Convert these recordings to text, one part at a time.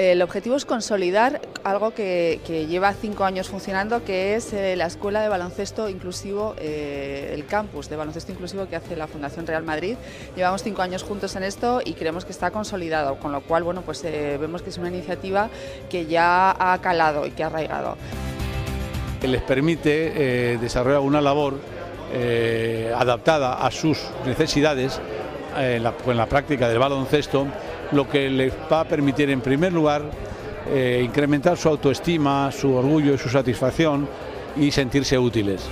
El objetivo es consolidar algo que, lleva cinco años funcionando, que es eh, la Escuela de Baloncesto Inclusivo, eh, el campus de baloncesto inclusivo que hace la Fundación Real Madrid. Llevamos cinco años juntos en esto y creemos que está consolidado, con lo cual bueno, pues, eh, vemos que es una iniciativa que ya ha calado y que ha arraigado. Les permite desarrollar una labor adaptada a sus necesidades en la práctica del baloncesto lo que les va a permitir en primer lugar eh, incrementar su autoestima, su orgullo y su satisfacción y sentirse útiles.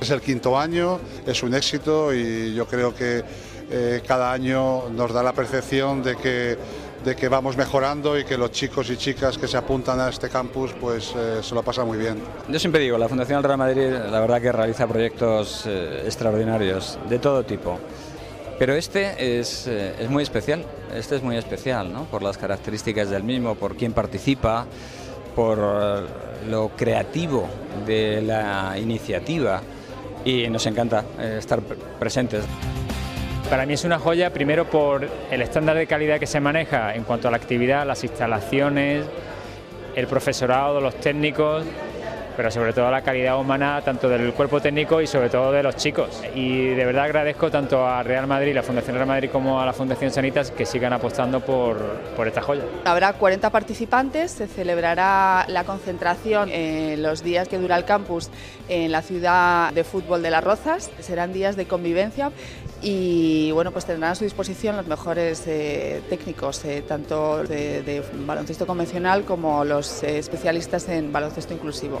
Es el quinto año, es un éxito y yo creo que eh, cada año nos da la percepción de que, de que vamos mejorando y que los chicos y chicas que se apuntan a este campus pues eh, se lo pasan muy bien. Yo siempre digo, la Fundación Real Madrid la verdad que realiza proyectos extraordinarios de todo tipo. Pero este es, eh, es, muy especial, este es muy especial, ¿no? por las características del mismo, por quién participa, por eh, lo creativo de la iniciativa y nos encanta eh, estar presentes. Para mí es una joya, primero por el estándar de calidad que se maneja en cuanto a la actividad, las instalaciones, el profesorado, los técnicos, pero sobre todo la calidad humana tanto del cuerpo técnico y sobre todo de los chicos. Y de verdad agradezco tanto a Real Madrid, la Fundación Real Madrid, como a la Fundación Sanitas que sigan apostando por, esta joya. Habrá 40 participantes, se celebrará la concentración en los días que dura el campus en la ciudad de fútbol de Las Rozas. Serán días de convivencia y bueno, pues tendrán a su disposición los mejores eh, técnicos, eh, tanto de, baloncesto convencional como los eh, especialistas en baloncesto inclusivo.